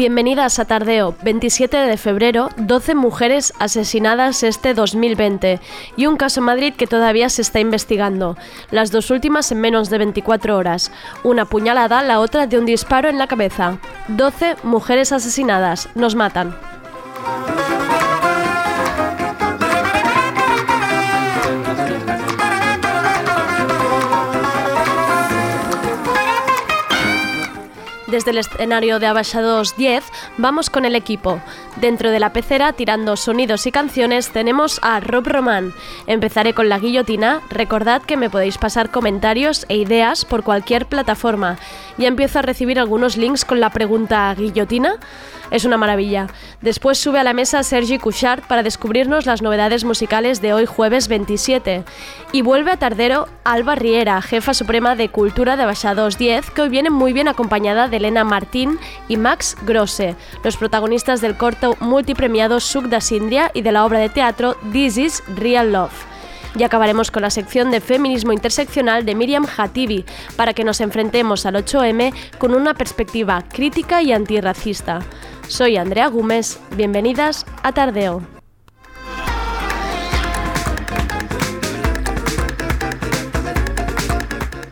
Bienvenidas a Tardeo, 27 de febrero, 12 mujeres asesinadas este 2020 y un caso Madrid que todavía se está investigando. Las dos últimas en menos de 24 horas. Una puñalada, la otra de un disparo en la cabeza. 12 mujeres asesinadas. Nos matan. Desde el escenario de Abaixados 10 vamos con el equipo. Dentro de la pecera, tirando sonidos y canciones, tenemos a Rob Román. Empezaré con la guillotina. Recordad que me podéis pasar comentarios e ideas por cualquier plataforma. Ya empiezo a recibir algunos links con la pregunta ¿guillotina? Es una maravilla. Después sube a la mesa Sergi Couchard para descubrirnos las novedades musicales de hoy jueves 27. Y vuelve a Tardero Alba Riera, jefa suprema de Cultura de Baixados 10, que hoy viene muy bien acompañada de Elena Martín y Max Grosse, los protagonistas del corto multipremiado Suc da Sindria y de la obra de teatro This is Real Love. Y acabaremos con la sección de feminismo interseccional de Miriam Hatibi para que nos enfrentemos al 8M con una perspectiva crítica y antirracista. Soy Andrea Gómez, bienvenidas a Tardeo.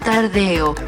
Tardeo.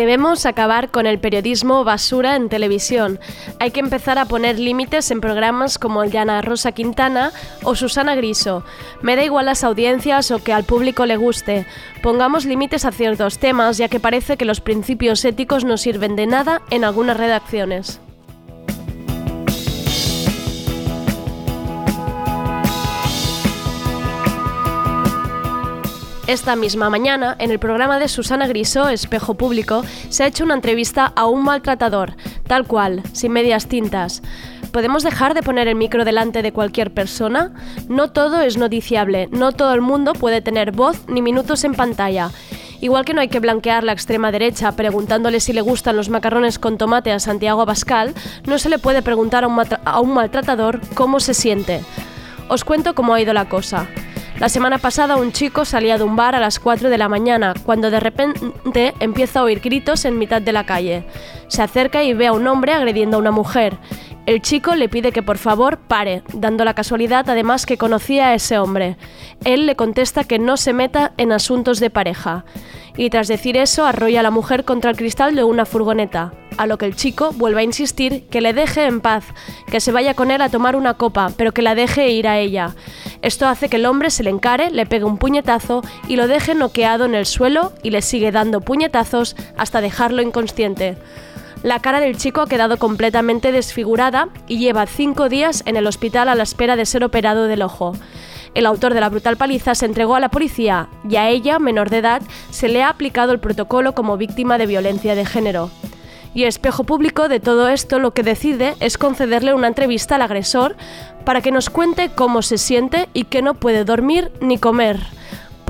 Debemos acabar con el periodismo basura en televisión. Hay que empezar a poner límites en programas como el de Ana Rosa Quintana o Susana Griso. Me da igual las audiencias o que al público le guste. Pongamos límites a ciertos temas, ya que parece que los principios éticos no sirven de nada en algunas redacciones. Esta misma mañana, en el programa de Susana Griso, Espejo Público, se ha hecho una entrevista a un maltratador, tal cual, sin medias tintas. ¿Podemos dejar de poner el micro delante de cualquier persona? No todo es noticiable, no todo el mundo puede tener voz ni minutos en pantalla. Igual que no hay que blanquear la extrema derecha preguntándole si le gustan los macarrones con tomate a Santiago Abascal, no se le puede preguntar a un, a un maltratador cómo se siente. Os cuento cómo ha ido la cosa. La semana pasada un chico salía de un bar a las 4 de la mañana, cuando de repente empieza a oír gritos en mitad de la calle. Se acerca y ve a un hombre agrediendo a una mujer. El chico le pide que por favor pare, dando la casualidad además que conocía a ese hombre. Él le contesta que no se meta en asuntos de pareja. Y tras decir eso, arrolla a la mujer contra el cristal de una furgoneta, a lo que el chico vuelve a insistir que le deje en paz, que se vaya con él a tomar una copa, pero que la deje ir a ella. Esto hace que el hombre se le encare, le pegue un puñetazo y lo deje noqueado en el suelo y le sigue dando puñetazos hasta dejarlo inconsciente. La cara del chico ha quedado completamente desfigurada y lleva cinco días en el hospital a la espera de ser operado del ojo. El autor de la brutal paliza se entregó a la policía y a ella, menor de edad, se le ha aplicado el protocolo como víctima de violencia de género. Y espejo público de todo esto lo que decide es concederle una entrevista al agresor para que nos cuente cómo se siente y que no puede dormir ni comer.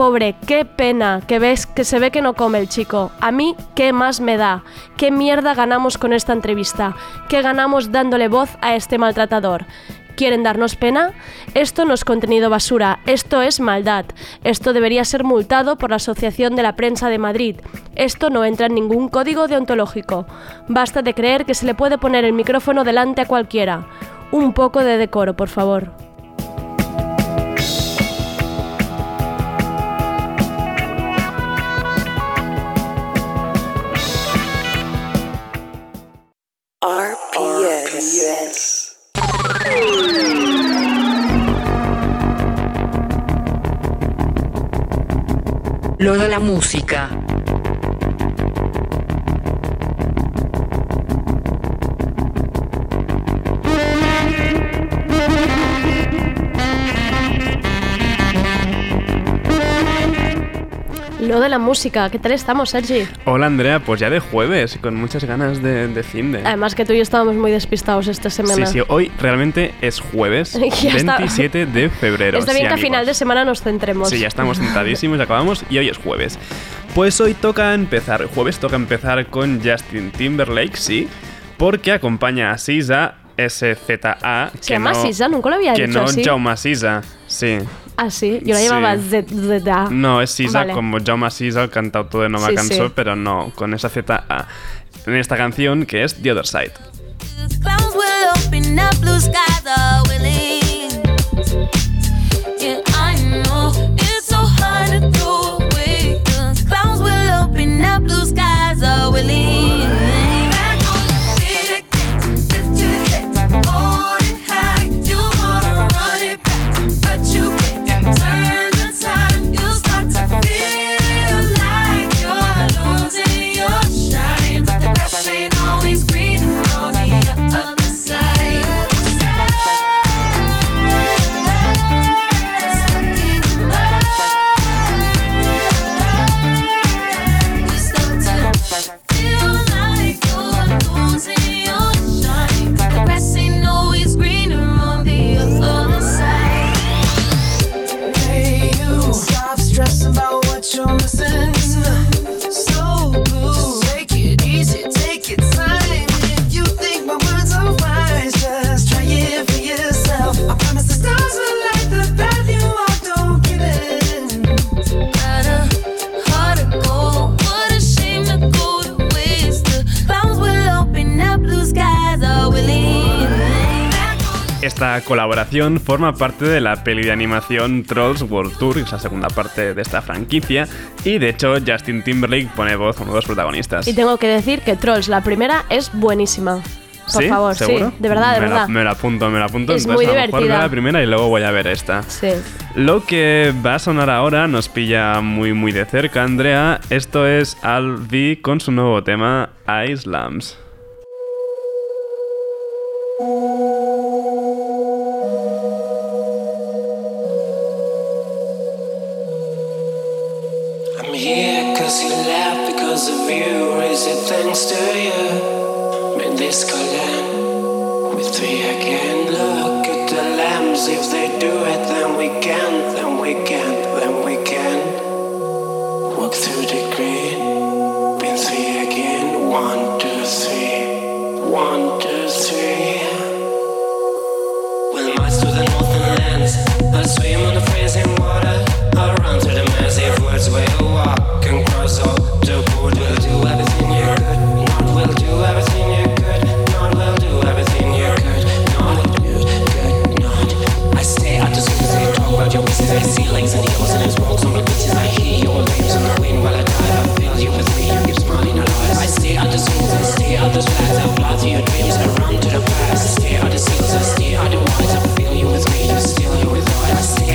Pobre, qué pena que ves que se ve que no come el chico. A mí, ¿qué más me da? ¿Qué mierda ganamos con esta entrevista? ¿Qué ganamos dándole voz a este maltratador? ¿Quieren darnos pena? Esto no es contenido basura, esto es maldad. Esto debería ser multado por la Asociación de la Prensa de Madrid. Esto no entra en ningún código deontológico. Basta de creer que se le puede poner el micrófono delante a cualquiera. Un poco de decoro, por favor. De la música. La música, ¿qué tal estamos, Sergi? Hola Andrea, pues ya de jueves, con muchas ganas de, de fin de... Además que tú y yo estábamos muy despistados esta semana. Sí, sí, hoy realmente es jueves, Ya está. 27 de febrero. Está sí, bien que a final de semana nos centremos. Sí, ya estamos sentadísimos, acabamos y hoy es jueves. Pues hoy toca empezar, jueves toca empezar con Justin Timberlake, sí, porque acompaña a Sisa, SZA. ¿Se llama Sisa? Nunca lo había Que dicho no así. Jaume Sisa, sí. Ah, sí, yo la Sí. llamaba ZZA. No, es Sisa Vale. como Jaume Sisa, el cantautor de Nova Sí, Cançó, sí. pero no, con esa ZA. En esta canción que es The Other Side. Esta colaboración forma parte de la peli de animación Trolls World Tour, que es la segunda parte de esta franquicia, y de hecho Justin Timberlake pone voz a uno de los protagonistas. Y tengo que decir que Trolls, la primera, es buenísima. Por ¿Sí? favor, ¿Seguro? sí, de verdad, de me verdad. La, me la apunto, me la apunto. Es Entonces, muy a lo mejor veo divertida. la primera y luego voy a ver esta. Sí. Lo que va a sonar ahora nos pilla muy muy de cerca, Andrea. Esto es Al V con su nuevo tema Islams. This collab with three again. Look at the lambs. If they do it, then we can. Then we can. Then we can. Walk through the at those facts. I'll blot your dreams I run to the past. I Stare at the scenes, I stare at the ones. I fill you with me, you steal you with all. I stare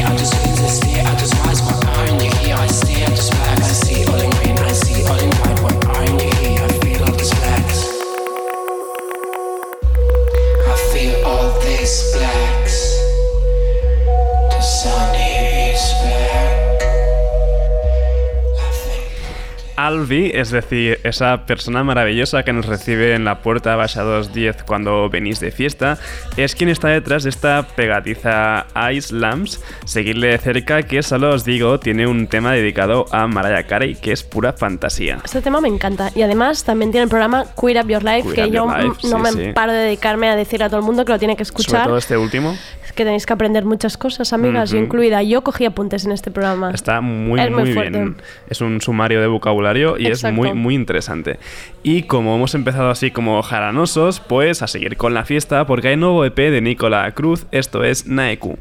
Es decir, esa persona maravillosa que nos recibe en la puerta Baixados 10 cuando venís de fiesta, es quien está detrás de esta pegadiza Ice Lamps. Seguirle de cerca, que solo os digo, tiene un tema dedicado a Mariah Carey, que es pura fantasía. Este tema me encanta. Y además también tiene el programa Queer Up Your Life, Queer que yo Life, mm, no sí, me sí. paro de dedicarme a decir a todo el mundo que lo tiene que Sobre escuchar. todo este último. Es que tenéis que aprender muchas cosas, amigas, yo Ujú. incluida. Yo cogí apuntes en este programa. Está muy, Es muy muy, bien. Es un sumario de vocabulario y Exacto. es muy, muy interesante. Y como hemos empezado así como jaranosos, pues a seguir con la fiesta porque hay nuevo EP de Nicola Cruz, esto es Naeku.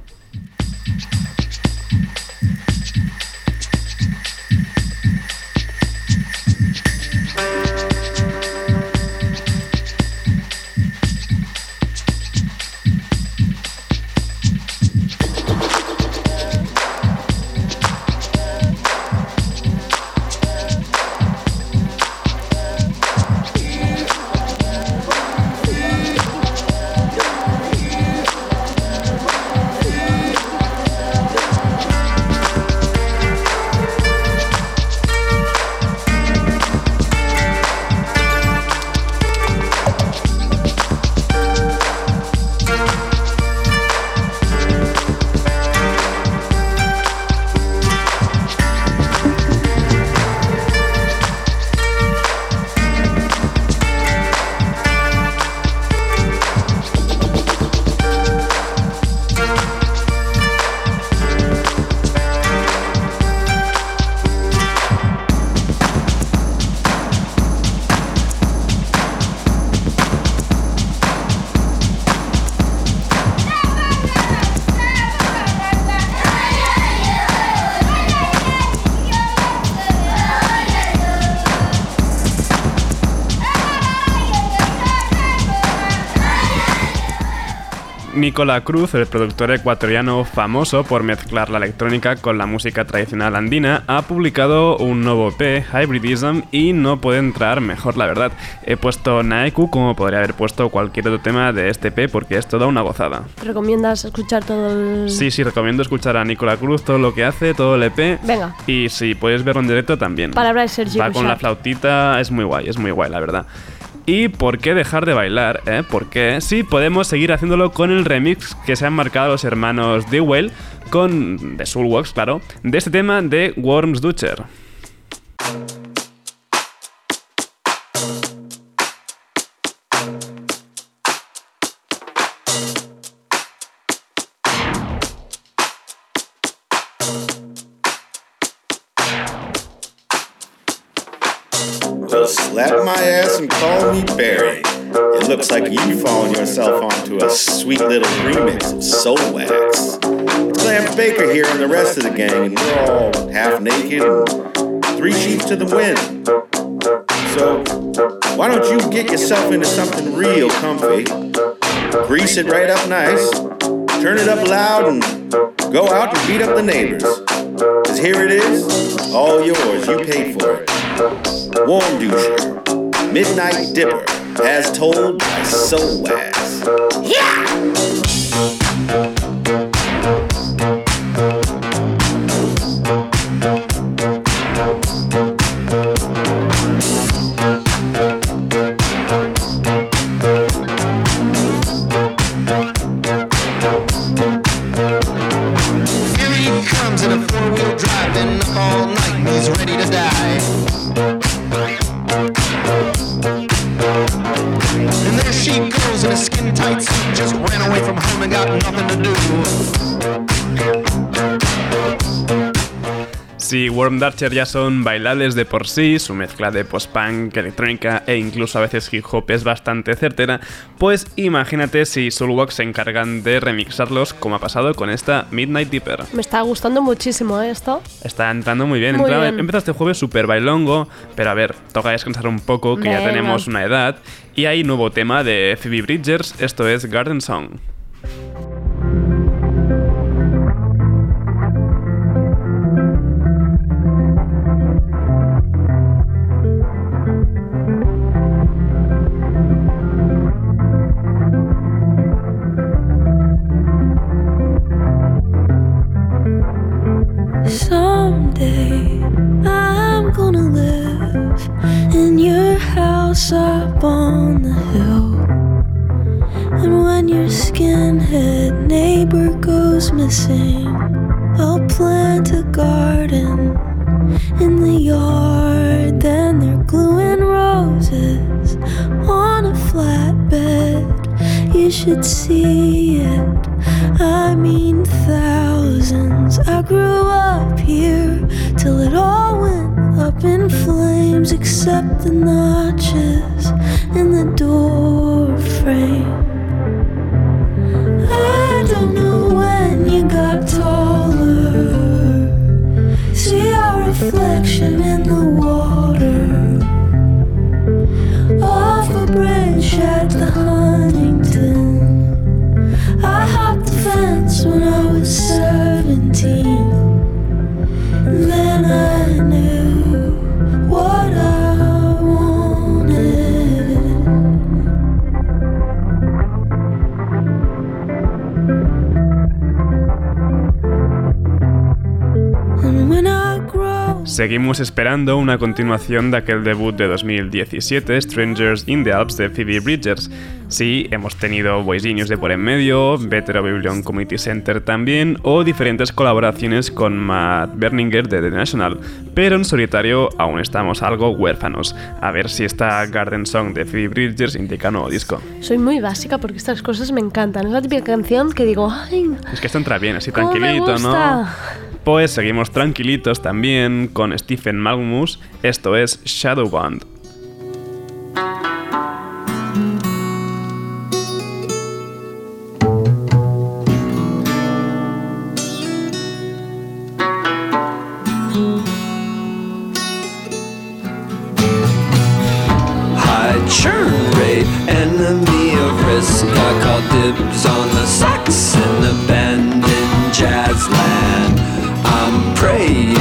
Nicola Cruz, el productor ecuatoriano famoso por mezclar la electrónica con la música tradicional andina, ha publicado un nuevo EP, Hybridism, y no puede entrar mejor, la verdad. He puesto Naeku como podría haber puesto cualquier otro tema de este EP porque es toda una gozada. ¿Te recomiendas escuchar todo el...? Sí, sí, recomiendo escuchar a Nicola Cruz, todo lo que hace, todo el EP. Venga. Y si puedes verlo en directo también. Palabra de Sergi Va con la flautita, es muy guay, es muy guay, la verdad. ¿Y por qué dejar de bailar? Eh? ¿Por qué? Sí, podemos seguir haciéndolo con el remix que se han marcado los hermanos Dewell, con de Soulworks, claro, de este tema de Worms Dutcher. Well, Barry. It looks like you've fallen yourself onto a sweet little remix of Soul Wax. It's Clarence Baker here and the rest of the gang, and we're all half naked and three sheets to the wind. So, why don't you get yourself into something real comfy? Grease it right up nice, turn it up loud, and go out and beat up the neighbors. Cause here it is, all yours, you paid for it. Warm Doucher, Midnight Dipper, as told by Soul Wax. Here Worm Darcher ya son bailables de por sí, su mezcla de post-punk, electrónica e incluso a veces hip hop es bastante certera, pues imagínate si Soulwax se encargan de remixarlos como ha pasado con esta Midnight Dipper. Me está gustando muchísimo ¿eh, esto. Está entrando muy bien. Muy Entra- bien. Empieza este jueves súper bailongo, pero a ver, toca descansar un poco, que ya tenemos una edad. Y hay nuevo tema de Phoebe Bridgers, esto es Garden Song. House up on the hill. And when your skinhead neighbor goes missing, I'll plant a garden in the yard. Then they're gluing roses on a flatbed. You should see it. I mean, thousands. I grew up here till it all went up in flames, except the notches in the door frame. I don't know when you got taller. See our reflection in the water. Seguimos esperando una continuación de aquel debut de 2017, Strangers in the Alps de Phoebe Bridgers. Sí, hemos tenido Voice Genius de por en medio, Vetero Biblion Community Center también, o diferentes colaboraciones con Matt Berninger de The National, pero en solitario aún estamos algo huérfanos. A ver si esta Garden Song de Phoebe Bridgers indica nuevo disco. Soy muy básica porque estas cosas me encantan. Es la típica canción que digo, ay, Es que esto entra bien, así ¿Cómo me tranquilito, ¿no? Gusta? Pues seguimos tranquilitos también con Stephen Malmus, esto es call dibs on the sax in abandoned jazz land. I'm praying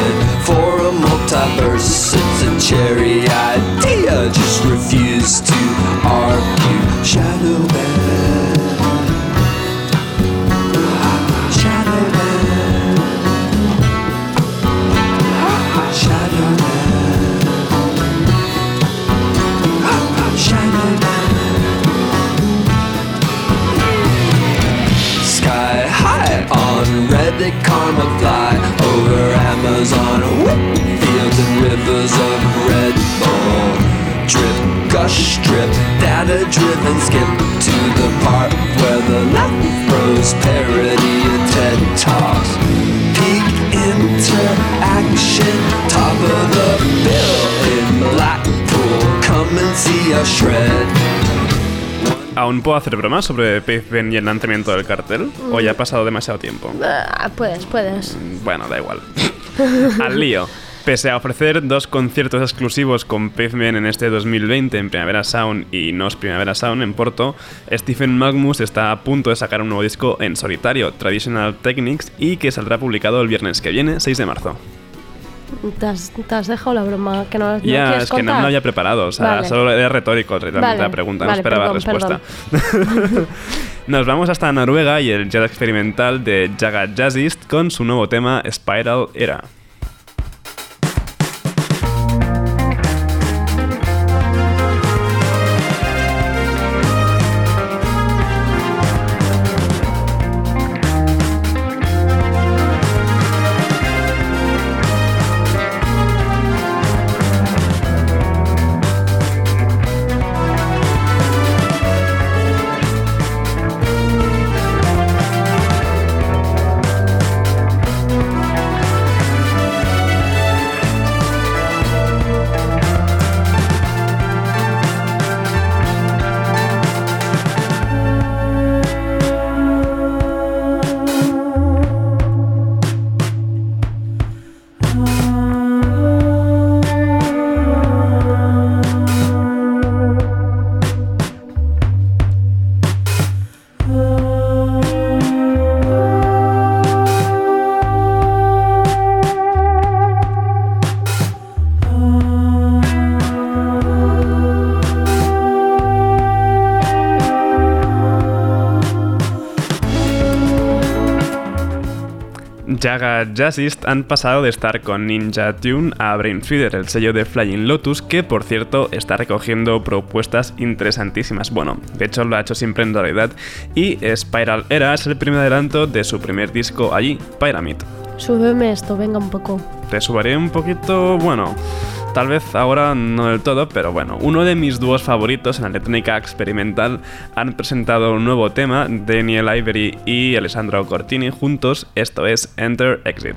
for a multiverse. It's a cherry idea, just refuse to argue. Shadow. Shadow Sky high on Reddit, karma fly gush, drip, driven, skip to the part where the left bros parody of TED Talks. Peak interaction, top of the bill in Blackpool. Come and see us shred. ¿Aún puedo hacer bromas sobre Pavement y el lanzamiento del cartel? ¿O ya ha pasado demasiado tiempo? ah, puedes, puedes. Bueno, da igual. Al lío. Pese a ofrecer dos conciertos exclusivos con Pavement en este 2020 en Primavera Sound y Nos Primavera Sound en Porto, Stephen Magmus está a punto de sacar un nuevo disco en solitario, Traditional Techniques, y que saldrá publicado el viernes que viene, 6 de marzo. ¿Te has, te has dejado la broma que no, no ya, quieres es que no contar? me lo había preparado, o sea, Vale. solo era retórico realmente Vale, la pregunta, vale, no esperaba perdón, respuesta. Nos vamos hasta Noruega y el jazz experimental de Jaga Jazzist con su nuevo tema Spiral Era. Jazzist han pasado de estar con Ninja Tune a Brainfeeder, el sello de Flying Lotus, que por cierto está recogiendo propuestas interesantísimas. Bueno, de hecho lo ha hecho siempre en realidad. Y Spiral Era es el primer adelanto de su primer disco allí, Pyramid. Súbeme esto, venga un poco. Te subaré un poquito, bueno, tal vez ahora no del todo, pero bueno, uno de mis dúos favoritos en la electrónica experimental han presentado un nuevo tema, Daniel Ivory y Alessandro Cortini juntos, esto es Enter Exit.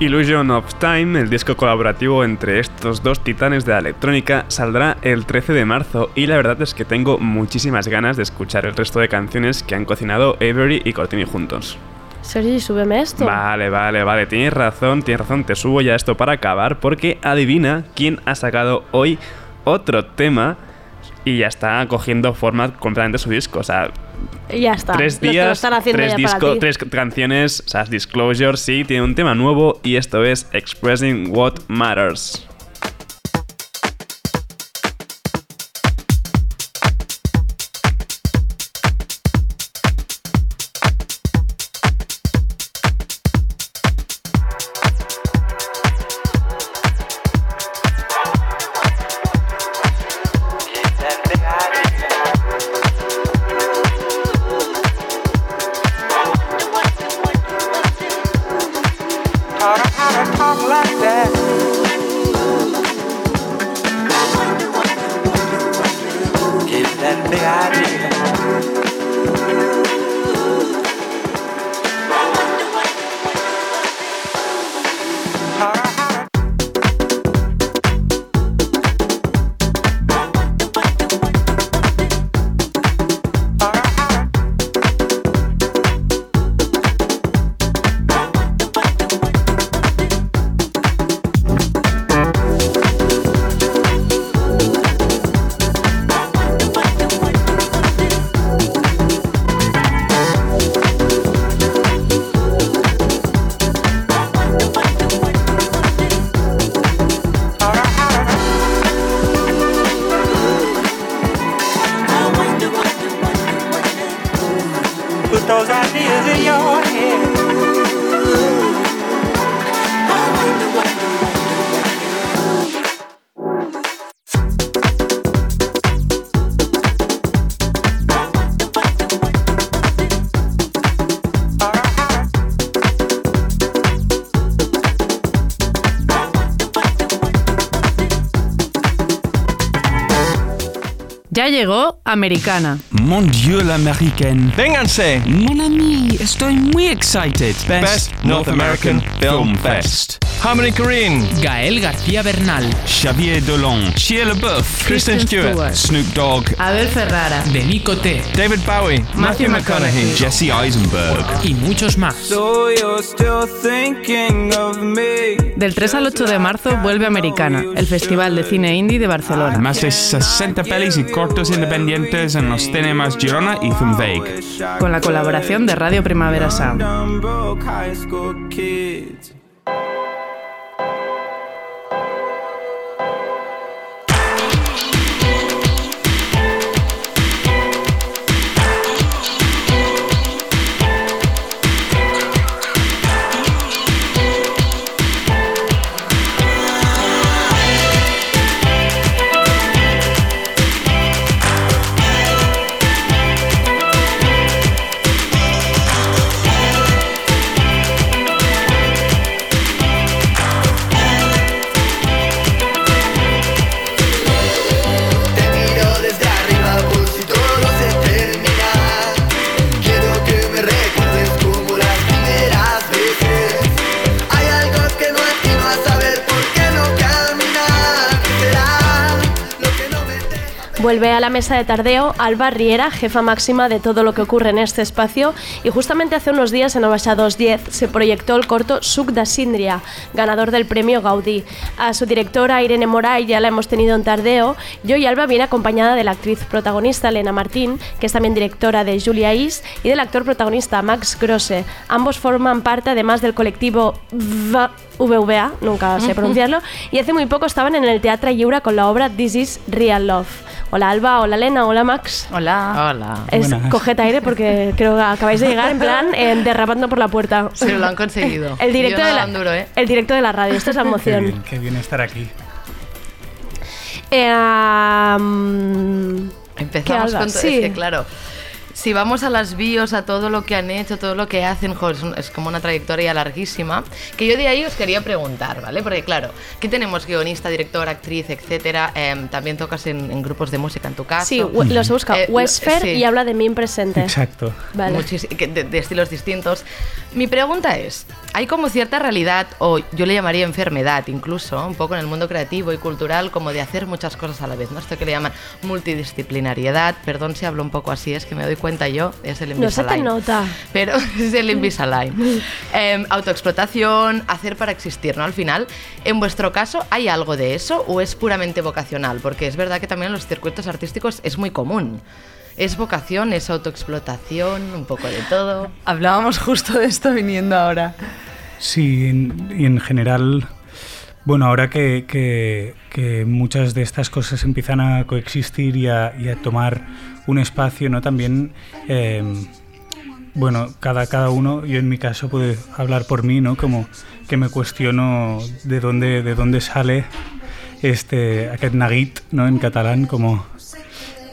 Illusion of Time, el disco colaborativo entre estos dos titanes de la electrónica, saldrá el 13 de marzo y la verdad es que tengo muchísimas ganas de escuchar el resto de canciones que han cocinado Avery y Cortini juntos. Sergi, súbeme esto. Vale, vale, vale, tienes razón, tienes razón, te subo ya esto para acabar porque adivina quién ha sacado hoy otro tema y ya está cogiendo forma completamente su disco, o sea, Ya está. tres días, tres, disco- tres canciones, o sea, Disclosure, sí, tiene un tema nuevo y esto es Expressing What Matters. Llegó Americana. Mon Dieu, l'américaine. Vénganse! Mon ami, estoy muy excited. Best North American Film Fest. Harmony Korine. Gael García Bernal. Xavier Dolan. Shia LaBeouf. Kristen Stewart. Snoop Dogg. Abel Ferrara. Denis Coté. David Bowie. Matthew McConaughey. Jesse Eisenberg. Y muchos más. So you're still thinking of me. Del 3 al 8 de marzo vuelve Americana, el Festival de Cine Indie de Barcelona. Más de 60 pelis y cortos independientes en los cinemas Girona y Zumweg. Con la colaboración de Radio Primavera Sound. Vuelve a la mesa de tardeo Alba Riera, jefa máxima de todo lo que ocurre en este espacio, y justamente hace unos días en Obaxa 210 se proyectó el corto Suc da Síndria, ganador del premio Gaudí. A su directora Irene Moray ya la hemos tenido en tardeo, y hoy Alba viene acompañada de la actriz protagonista Elena Martín, que es también directora de Julia Is, y del actor protagonista Max Grosse. Ambos forman parte además del colectivo VVA, nunca sé pronunciarlo, y hace muy poco estaban en el Teatro Lliure con la obra This is Real Love. Hola Alba, hola Elena, hola Max. Hola. Hola. Es, coged aire porque creo que acabáis de llegar en plan eh, derrapando por la puerta. Sí, lo han conseguido. El directo, de la, duro, ¿eh? el directo de la radio, esto es la Qué emoción. bien, qué bien estar aquí. Eh, am, ¿qué, Empezamos con todo. Sí. Es que, claro, si vamos a las bios, a todo lo que han hecho, todo lo que hacen, jo, es, un- es como una trayectoria larguísima. Que yo de ahí os quería preguntar, ¿vale? Porque, claro, ¿qué tenemos? Guionista, director, actriz, etcétera. Em, también tocas en, en grupos de música en tu caso. Sí, los he buscado. Eh, lo- Westfair sí. y habla de mí en presente. Exacto. Vale. Muchis- que de, de estilos distintos. Mi pregunta es, hay como cierta realidad, o yo le llamaría enfermedad incluso, un poco en el mundo creativo y cultural, como de hacer muchas cosas a la vez, ¿no? Esto que le llaman multidisciplinariedad, perdón si hablo un poco así, es que me doy cuenta yo, es el No se te Invisalign. nota. Pero es el Invisalign. Em, autoexplotación, hacer para existir, ¿no? Al final, en vuestro caso, ¿hay algo de eso o es puramente vocacional? Porque es verdad que también en los circuitos artísticos es muy común. Es vocación, es autoexplotación, un poco de todo. Hablábamos justo de esto viniendo ahora. Sí, en- y en general, bueno, ahora que, que- que muchas de estas cosas empiezan a coexistir y a, y a tomar un espacio, ¿no? También, eh, bueno, cada, cada uno, yo en mi caso puedo hablar por mí, ¿no? Como que me cuestiono de dónde, de dónde sale este, aquest ¿no? En catalán, como...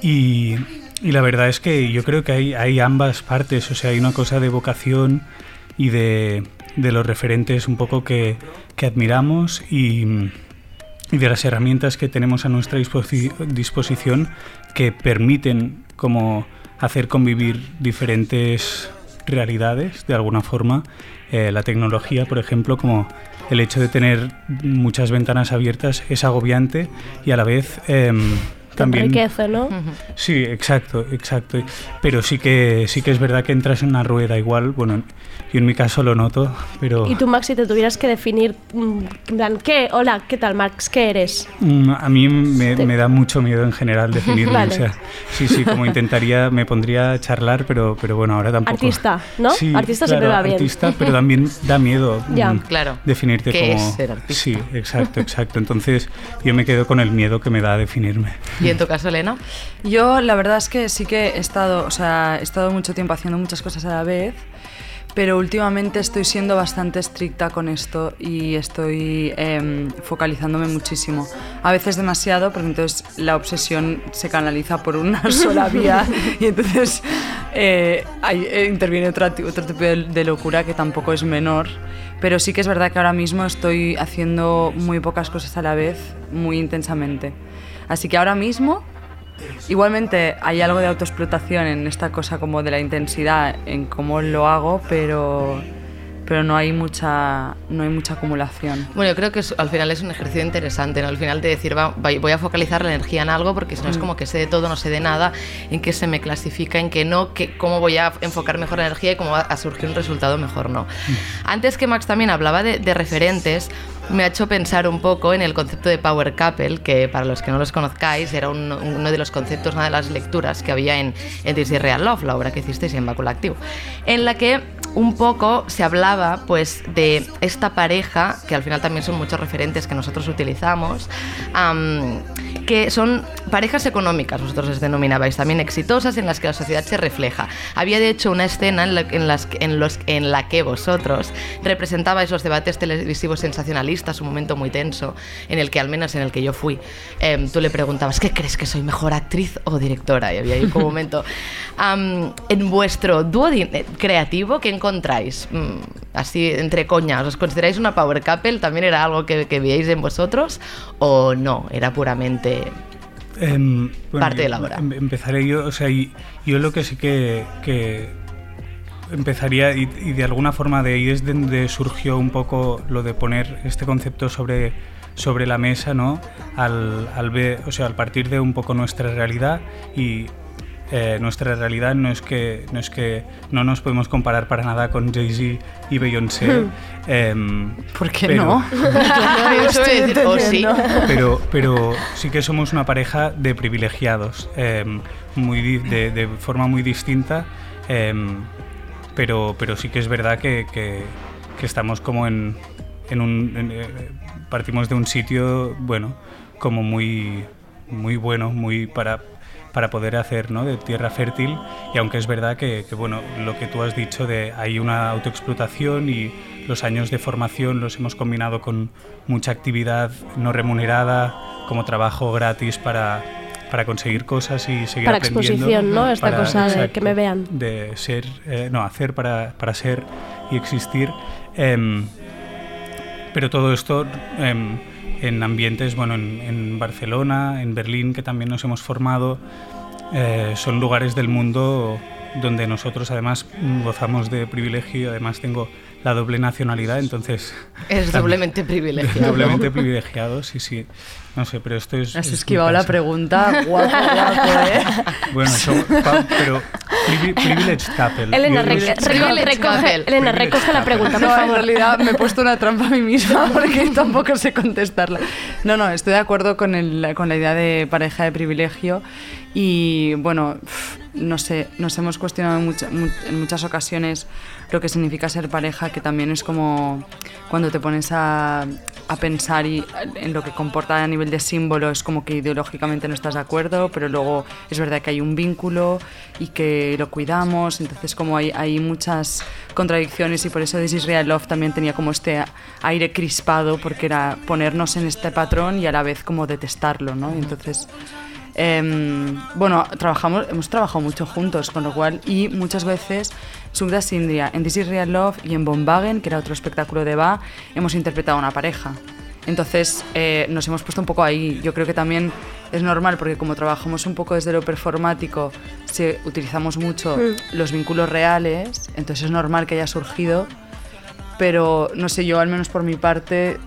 Y, y la verdad es que yo creo que hay, hay ambas partes, o sea, hay una cosa de vocación y de, de los referentes un poco que, que admiramos y, y de las herramientas que tenemos a nuestra disposi- disposición que permiten como hacer convivir diferentes realidades de alguna forma. Eh, la tecnología, por ejemplo, como el hecho de tener muchas ventanas abiertas es agobiante y a la vez Te también... enriquece, ¿no? Sí, exacto, exacto. Pero sí que sí que es verdad que entras en una rueda igual. Bueno, yo en mi caso lo noto, pero Y tú, Max, si te tuvieras que definir, mm, en plan, ¿qué? Hola, ¿qué tal, Max? ¿Qué eres? mm, a mí me, Te- me da mucho miedo en general definirme. Vale. O sea, sí, sí, como intentaría, me pondría a charlar, pero, pero bueno, ahora tampoco. Artista, ¿no? Sí, Artista claro, siempre va bien. Artista, pero también da miedo Ya. mm, Claro. definirte ¿Qué como. es ser artista? Sí, exacto, exacto. Entonces yo me quedo con el miedo que me da a definirme. ¿Y en tu caso, Elena? Yo la verdad es que sí que he estado, o sea, he estado mucho tiempo haciendo muchas cosas a la vez, pero últimamente estoy siendo bastante estricta con esto y estoy em, focalizándome muchísimo. A veces demasiado, porque entonces la obsesión se canaliza por una sola vía y entonces eh, eh, interviene otro, ti- otro tipo de locura que tampoco es menor. Pero sí que es verdad que ahora mismo estoy haciendo muy pocas cosas a la vez, muy intensamente. Así que ahora mismo Igualmente hay algo de autoexplotación en esta cosa como de la intensidad, en cómo lo hago, pero, pero no, hay mucha, no hay mucha acumulación. Bueno, yo creo que es- al final es un ejercicio interesante, ¿no? Al final de decir, va, voy a focalizar la energía en algo porque si no es Mm. como que sé de todo, no sé de nada, en qué se me clasifica, en qué no, que, cómo voy a enfocar mejor la energía y cómo va a surgir un resultado mejor, ¿no? Antes que Max también hablaba de, de referentes, me ha hecho pensar un poco en el concepto de Power Couple, que para los que no los conozcáis era un- uno de los conceptos, una de las lecturas que había en, en This is Real Love, la obra que hicisteis en Báculo Activo, en la que un poco se hablaba pues de esta pareja, que al final también son muchos referentes que nosotros utilizamos, am, que son parejas económicas, vosotros les denominabais también exitosas, en las que la sociedad se refleja. Había de hecho una escena en la, en las, en los, en la que vosotros representabais los debates televisivos sensacionalistas, un momento muy tenso, en el que al menos en el que yo fui, em, tú le preguntabas, ¿qué crees que soy mejor actriz o directora? Y había ahí un momento. Am, en vuestro dúo eh, creativo, ¿qué encontráis? Mm, así, entre coñas, ¿os consideráis una power couple? ¿También era algo que, que veíais en vosotros? ¿O no? Era puramente... Em, Parte yo de la obra. em- Empezaré yo, o sea, y, yo lo que sí que, que empezaría, y, y de alguna forma de ahí es donde surgió un poco lo de poner este concepto sobre, sobre la mesa, ¿no? Al, al ver, o sea, al partir de un poco nuestra realidad y eh, nuestra realidad no es que no es que no nos podemos comparar para nada con Jay-Z y Beyoncé. em, ¿Por qué pero- no? Claro, Eso iba a decir, o sí. pero, pero sí que somos una pareja de privilegiados, em, muy de, de forma muy distinta, em, pero, pero sí que es verdad que, que- que estamos como en, en un... en, eh, partimos de un sitio, bueno, como muy, muy bueno, muy para para poder hacer ¿no? de tierra fértil y aunque es verdad que, que, bueno lo que tú has dicho de hay una autoexplotación y los años de formación los hemos combinado con mucha actividad no remunerada como trabajo gratis para para conseguir cosas y seguir Para aprendiendo exposición, ¿no? Esta para- cosa de que me vean. de ser eh, no hacer para, para ser y existir Em, pero todo esto em, en ambientes, bueno, en, en Barcelona, en Berlín, que también nos hemos formado, eh, son lugares del mundo donde nosotros además gozamos de privilegio, además tengo la doble nacionalidad, entonces... También- doblemente privilegiado. Doblemente privilegiado, sí, sí. No sé, pero esto es... Has es esquivado la pregunta, guapo, guapo, ¿eh? Bueno, so- pa- pero privi- privileged couple. Elena, recoge, Elena, recoge la pregunta, por No, en realidad me he puesto una trampa a mí misma porque tampoco sé contestarla. No, no, estoy de acuerdo con, el- con la idea de pareja de privilegio y bueno, no sé, nos hemos cuestionado en, mucha- mu- en muchas ocasiones lo que significa ser pareja, que también es como cuando te pones a, a pensar y en lo que comporta a nivel de símbolo, es como que ideológicamente no estás de acuerdo, pero luego es verdad que hay un vínculo y que lo cuidamos, entonces como hay, hay muchas contradicciones y por eso This is Real Love también tenía como este aire crispado porque era ponernos en este patrón y a la vez como detestarlo, ¿no? Entonces... em, bueno, trabajamos, hemos trabajado mucho juntos, con lo cual, y muchas veces, Subdas India, en This is Real Love y en Bombagen, que era otro espectáculo de Va, hemos interpretado a una pareja. Entonces eh, nos hemos puesto un poco ahí. Yo creo que también es normal porque como trabajamos un poco desde lo performático, se, utilizamos mucho Mm. los vínculos reales, entonces es normal que haya surgido. Pero no sé, yo al menos por mi parte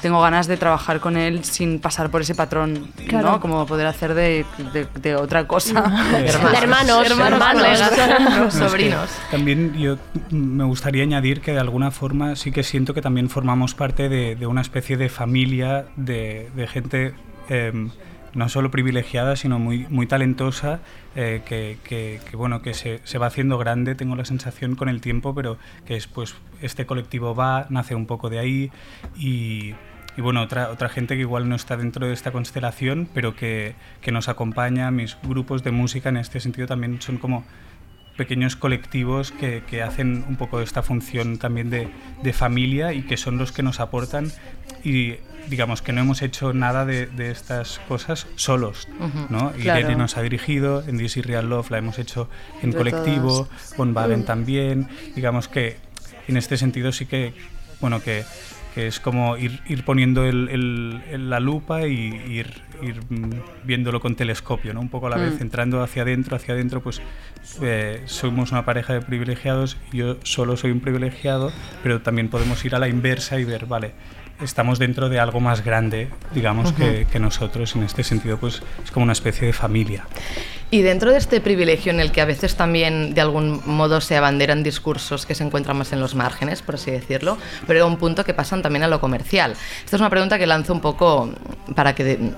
tengo ganas de trabajar con él sin pasar por ese patrón, Claro. ¿no? Como poder hacer de, de- de otra cosa. De hermanos, hermanos, es que También yo me gustaría añadir que de alguna forma sí que siento que también formamos parte de, de una especie de familia de, de gente em, no solo privilegiada, sino muy, muy talentosa, eh, que, que- que, bueno, que se, se va haciendo grande, tengo la sensación con el tiempo, pero que es, pues, este colectivo va, nace un poco de ahí y, y bueno, otra, otra gente que igual no está dentro de esta constelación, pero que, que nos acompaña, mis grupos de música en este sentido también son como pequeños colectivos que, que hacen un poco esta función también de, de familia y que son los que nos aportan y digamos que no hemos hecho nada de, de estas cosas solos, Ujú. ¿no? Claro. Irene nos ha dirigido, en This is Real Love la hemos hecho en Entre colectivo, todas. con Baden Mm. también, digamos que en este sentido sí que bueno, que, que es como ir, ir poniendo el- el- el- la lupa y ir, ir mm, viéndolo con telescopio, ¿no? Un poco a la Mm. vez, entrando hacia adentro, hacia adentro, pues eh, somos una pareja de privilegiados, yo solo soy un privilegiado, pero también podemos ir a la inversa y ver, vale, estamos dentro de algo más grande, digamos, que, que nosotros, en este sentido, pues es como una especie de familia. Y dentro de este privilegio en el que a veces también de algún modo se abanderan discursos que se encuentran más en los márgenes, por así decirlo, pero a un punto que pasan también a lo comercial. Esta es una pregunta que lanzo un poco para que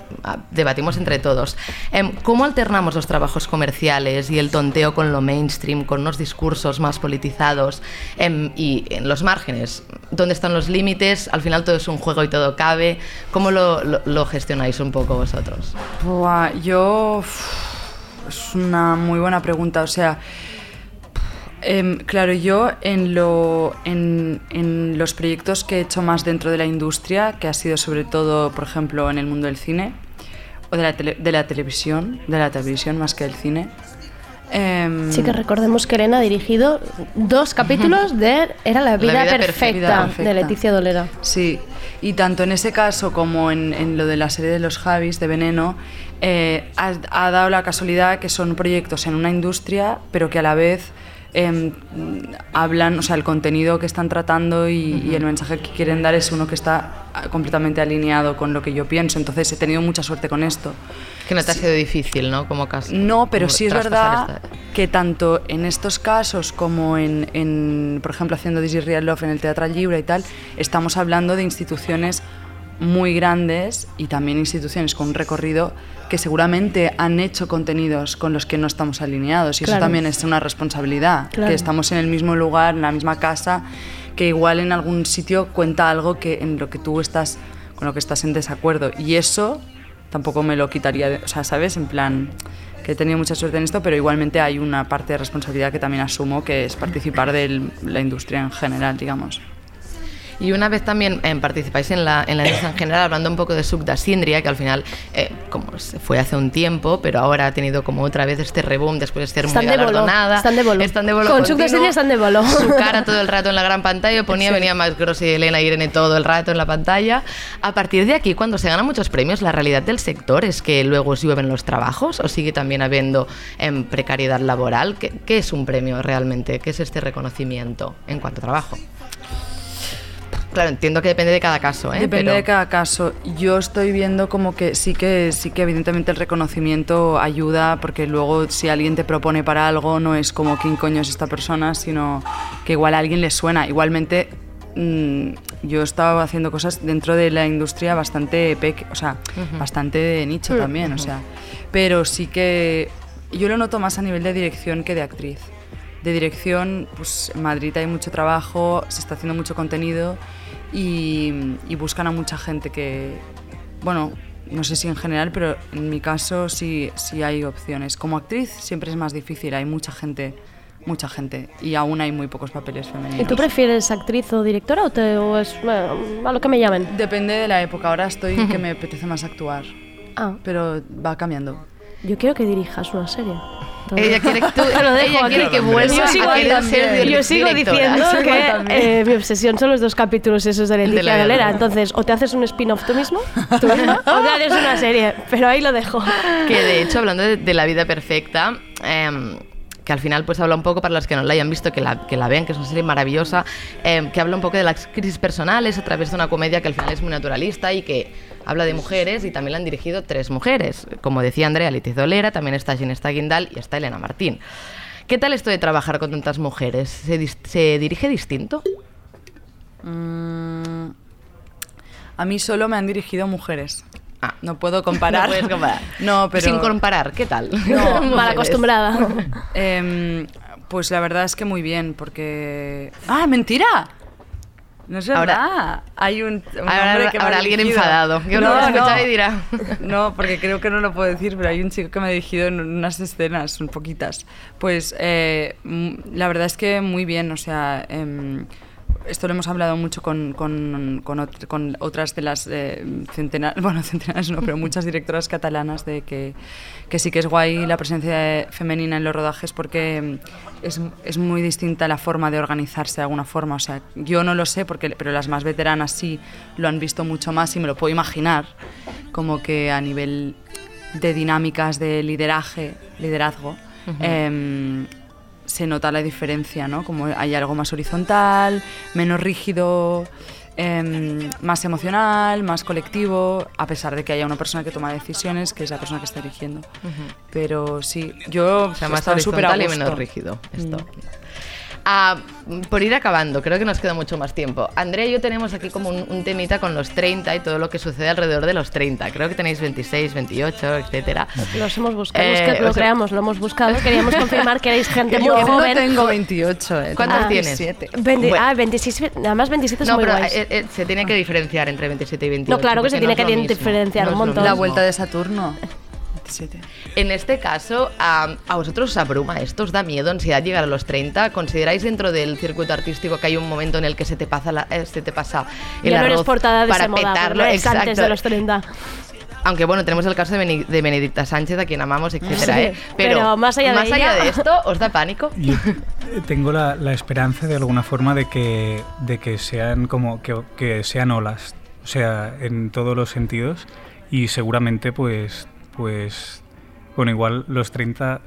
debatimos entre todos. Em, ¿Cómo alternamos los trabajos comerciales y el tonteo con lo mainstream, con unos discursos más politizados Em, y en los márgenes? ¿Dónde están los límites? Al final todo es un juego y todo cabe. ¿Cómo lo- lo gestionáis un poco vosotros? Buah, yo. Es una muy buena pregunta. O sea, em, claro, yo en, lo, en, en los proyectos que he hecho más dentro de la industria, que ha sido sobre todo, por ejemplo, en el mundo del cine o de la, tele- de la televisión, de la televisión más que del cine. em, Sí que recordemos que Elena ha dirigido dos capítulos de Era la vida, vida perfecta, perfecta. de Leticia Dolera. Sí, y tanto en ese caso como en, en lo de la serie de los Javis de Veneno, eh, ha, ha dado la casualidad que son proyectos en una industria, pero que a la vez em, hablan, o sea, el contenido que están tratando y, y el mensaje que quieren dar es uno que está ah, completamente alineado con lo que yo pienso. Entonces he tenido mucha suerte con esto. Que no te ha sido difícil, ¿no? Como caso. No, pero sí es verdad esta- que tanto en estos casos como en, en, por ejemplo, haciendo This is Real Love en el Teatro Libre y tal, estamos hablando de instituciones muy grandes y también instituciones con un recorrido que seguramente han hecho contenidos con los que no estamos alineados y Claro. eso también es una responsabilidad, Claro. que estamos en el mismo lugar, en la misma casa, que igual en algún sitio cuenta algo que en lo que tú estás con lo que estás en desacuerdo y eso tampoco me lo quitaría, de- o sea, ¿sabes? En plan que he tenido mucha suerte en esto, pero igualmente hay una parte de responsabilidad que también asumo, que es participar de la industria en general, digamos. Y una vez también eh, participáis en la, en la en general, hablando un poco de Suk da Sindria, que al final, eh, como se fue hace un tiempo, pero ahora ha tenido como otra vez este reboom después de ser Están muy de galardonada. están de bolo. Están de bolo Con Suk da continuo. Sindria están de bolo. Su cara todo el rato en la gran pantalla, ponía, Sí. venía más Grossi y Elena Irene todo el rato en la pantalla. A partir de aquí, cuando se ganan muchos premios, la realidad del sector es que luego llueven los trabajos o sigue también habiendo em, precariedad laboral. ¿Qué, qué es un premio realmente? ¿Qué es este reconocimiento en cuanto a trabajo? Claro, entiendo que depende de cada caso, ¿eh? Depende Pero- de cada caso. Yo estoy viendo como que sí que sí que evidentemente el reconocimiento ayuda porque luego si alguien te propone para algo no es como quién coño es esta persona, sino que igual a alguien le suena. Igualmente mm, yo he estado haciendo cosas dentro de la industria bastante peque- o sea, Ujú. bastante de nicho Mm. también, o sea, pero sí que yo lo noto más a nivel de dirección que de actriz. De dirección, pues en Madrid hay mucho trabajo, se está haciendo mucho contenido y, y buscan a mucha gente que, bueno, no sé si en general, pero en mi caso sí, sí hay opciones. Como actriz siempre es más difícil, hay mucha gente, mucha gente y aún hay muy pocos papeles femeninos. ¿Y tú prefieres actriz o directora o, te, o es bueno, a lo que me llamen? Depende de la época, ahora estoy que me apetece más actuar, Ah, pero va cambiando. yo quiero que dirijas una serie. Ella quiere que tú- ella quiere vuelvas yo a sigo, querer ser yo sigo diciendo que eh, mi obsesión son los dos capítulos esos de Leticia. Dolera. Entonces, o te haces un spin-off tú mismo, tú misma, o te haces una serie. Pero ahí lo dejo. Que de hecho, hablando de, de la vida perfecta, em, que al final pues habla un poco para los que no la hayan visto, que la, que la vean, que es una serie maravillosa, em, que habla un poco de las crisis personales a través de una comedia que al final es muy naturalista y que habla de mujeres y también la han dirigido tres mujeres. Como decía Andrea Leticia Dolera, también está Ginesta Guindal y está Elena Martín. ¿Qué tal esto de trabajar con tantas mujeres? ¿Se, se dirige distinto? Mm, a mí solo me han dirigido mujeres. No puedo comparar. Ah. No puedes comparar. No, pero... Sin comparar, ¿qué tal? No, Mal acostumbrada. Em, pues la verdad es que muy bien, porque... ¡Ah, mentira! No es Ahora-. Hay un, un Ahora- que me habrá alguien enfadado, que lo escucha y dirá. No, porque creo que no lo puedo decir, pero hay un chico que me ha dirigido en unas escenas, un poquitas. Pues eh, la verdad es que muy bien, o sea, em, esto lo hemos hablado mucho con, con, con, ot- con otras de las eh, centenares, bueno, centenares no, pero muchas directoras catalanas de que, que sí que es guay la presencia femenina en los rodajes porque mm, es, es muy distinta la forma de organizarse de alguna forma. O sea, yo no lo sé, porque, pero las más veteranas sí lo han visto mucho más y me lo puedo imaginar, como que a nivel de dinámicas de lideraje, liderazgo, se nota la diferencia, ¿no? Como hay algo más horizontal, menos rígido, em, más emocional, más colectivo, a pesar de que haya una persona que toma decisiones, que es la persona que está dirigiendo. Pero sí, yo O sea, más horizontal y menos rígido. Esto. Mm. Ah, por ir acabando, creo que nos queda mucho más tiempo. Andrea y yo tenemos aquí como un, un temita con los 30 y todo lo que sucede alrededor de los 30. Creo que tenéis 26, 28, etcétera. Los hemos buscado, no es Eh, que lo o sea- creamos, lo hemos buscado. Queríamos confirmar que erais gente muy Yo no joven. tengo 28, eh, ¿Cuántos Ah, tienes? 27. Veinte- Bueno. Ah, 26, ve- además 27 es No, muy pero guays. eh, eh, se tiene que diferenciar entre 27 y 28. No, claro que se tiene no que diferenciar No un montón. La vuelta de Saturno. 27. En este caso, a, a vosotros os abruma esto, os da miedo, ansiedad llegar a los 30. ¿Consideráis dentro del circuito artístico que hay un momento en el que se te pasa, la- eh, se te pasa el ya no eres arroz portada de para esa moda, porque petarlo? lo eres antes Exacto. de los 30. Aunque bueno, tenemos el caso de, Benedicta Sánchez, a quien amamos, etcétera, Sí, ¿eh? pero más allá de ella- de esto, ¿os da pánico? Yo tengo la, la esperanza de alguna forma de que, de que sean como que, que sean olas, o sea, en todos los sentidos y seguramente pues pues bueno, igual los 30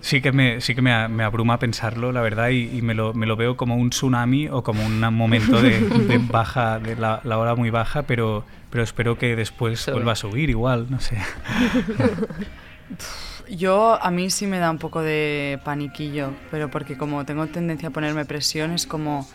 sí que me sí que me, a- me abruma pensarlo, la verdad, y, y me, lo, me lo veo como un tsunami o como un momento de, de baja, de la, la ola muy baja, pero, pero espero que después vuelva a subir igual, no sé. Yo, a mí sí me da un poco de paniquillo, pero porque como tengo tendencia a ponerme presión, es como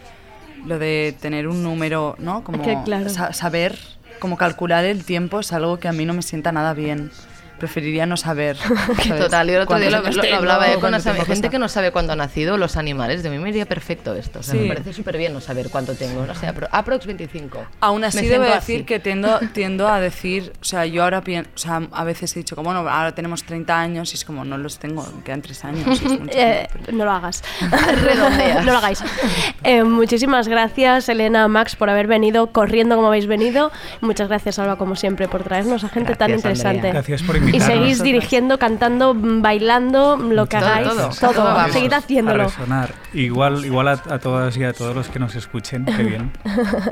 lo de tener un número, ¿no? Como Que claro. sa- saber, como calcular el tiempo es algo que a mí no me sienta nada bien. Preferiría no saber. ¿sabes? Total, yo el otro día lo, ¿Cuántos lo- hablaba eh, con gente que no sabe cuándo han nacido los animales. De mí me iría perfecto esto. O sea, Sí. me parece súper bien no saber cuánto tengo. No aprox 25. Aún así debo así. decir que tiendo, tiendo a decir, o sea, yo ahora pienso, o sea, a veces he dicho como, bueno, ahora tenemos 30 años y es como, no los tengo, quedan 3 años. y es mucho Eh, no lo hagas. Redondeas. no lo hagáis. Eh, muchísimas gracias, Elena, Max, por haber venido corriendo como habéis venido. Muchas gracias, Alba, como siempre, por traernos a gente tan Andrea. interesante. Gracias por Y seguís dirigiendo, cantando, bailando, lo que Todo, hagáis. todo. todo. Todo vamos. Seguid a haciéndolo. resonar. Igual, igual a, a todas y a todos los que nos escuchen, qué bien.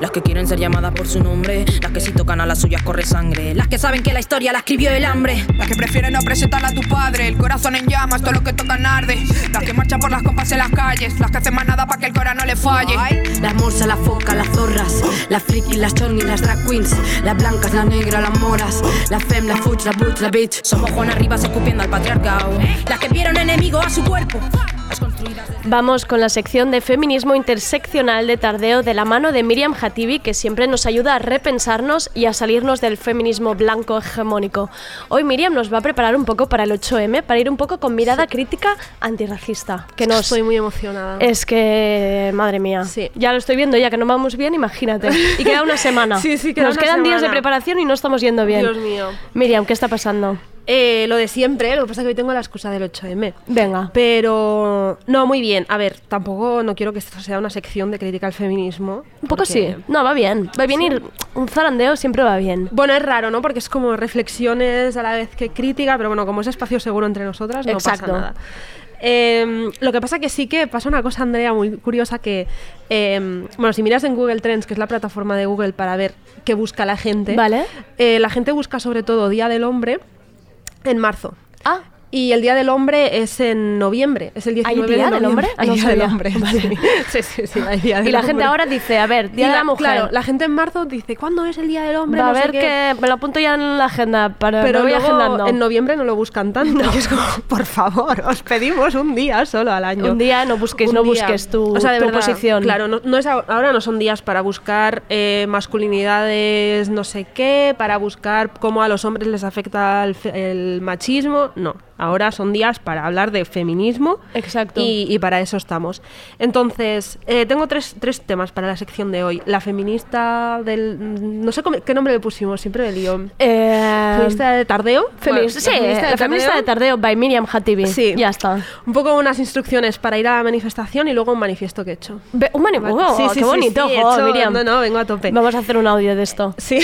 Las que quieren ser llamadas por su nombre, las que si tocan a las suyas corre sangre, las que saben que la historia la escribió el hambre. Las que prefieren no presentarla a tu padre, el corazón en llamas, todo lo que tocan arde. Las que marchan por las compas en las calles, las que hacen más nada para que el corazón no le falle. Las morsas, las focas, las zorras, las frikis, las chornis, las drag queens, las blancas, las negras, las moras, las fem, las fuch, las butch, las bitch. Somos Juan Rivas escupiendo al patriarcado, las que vieron enemigo a su cuerpo. Vamos con la sección de feminismo interseccional de Tardeo de la mano de Miriam Hatibi, que siempre nos ayuda a repensarnos y a salirnos del feminismo blanco hegemónico. Hoy Miriam nos va a preparar un poco para el 8M, para ir un poco con mirada crítica antirracista. Que nos... Estoy muy emocionada. Es que, madre mía, ya lo estoy viendo, ya que no vamos bien, imagínate. Y queda una semana. Sí, sí, queda Nos una quedan días de preparación y no estamos yendo bien. Dios mío. Miriam, ¿qué está pasando? Eh, lo de siempre, lo que pasa es que hoy tengo la excusa del 8M. Venga. Pero no, muy bien. A ver, tampoco no quiero que esto sea una sección de crítica al feminismo. Un poco sí. No, va bien. Va bien Sí. ir. Un zarandeo siempre va bien. Bueno, es raro, ¿no? Porque es como reflexiones a la vez que crítica, pero bueno, como es espacio seguro entre nosotras, no Exacto. pasa nada. Eh, lo que pasa que sí que pasa una cosa, Andrea, muy curiosa que, eh, bueno, si miras en Google Trends, que es la plataforma de Google para ver qué busca la gente, Vale. eh, la gente busca sobre todo Día del Hombre en marzo. Ah. Y el Día del Hombre es en noviembre, es el 19 Día de del noviembre. Hombre? Ah, Hay no Día del. Hombre, Vale. sí. sí, sí, hay Día Y del la gente ahora dice, a ver, Día Y de la la- Mujer. Claro, la gente en marzo dice, ¿cuándo es el Día del Hombre? Va a No ver qué. que me lo apunto ya en la agenda para Pero voy luego agendando. en noviembre no lo buscan tanto. que es como, por favor, os pedimos un día solo al año. Un día no busquéis, Un no día. busques tu, o sea, de tu verdad, posición. Claro, no, no es ahora no son días para buscar eh, masculinidades no sé qué, para buscar cómo a los hombres les afecta el, el machismo. No, ahora son días para hablar de feminismo. Exacto. Y, y para eso estamos. Entonces, eh, tengo tres, tres temas para la sección de hoy. La feminista del... No sé cómo- qué nombre le pusimos, siempre me lío. Eh, ¿Feminista de tardeo? Feminista, Bueno, sí, la feminista de tardeo by Miriam Hatibi. Sí. Ya está. Un poco unas instrucciones para ir a la manifestación y luego un manifiesto que he hecho. Un mani- oh, Sí, sí, qué bonito, he hecho- Miriam. No, no, vengo a tope. Vamos a hacer un audio de esto. Sí.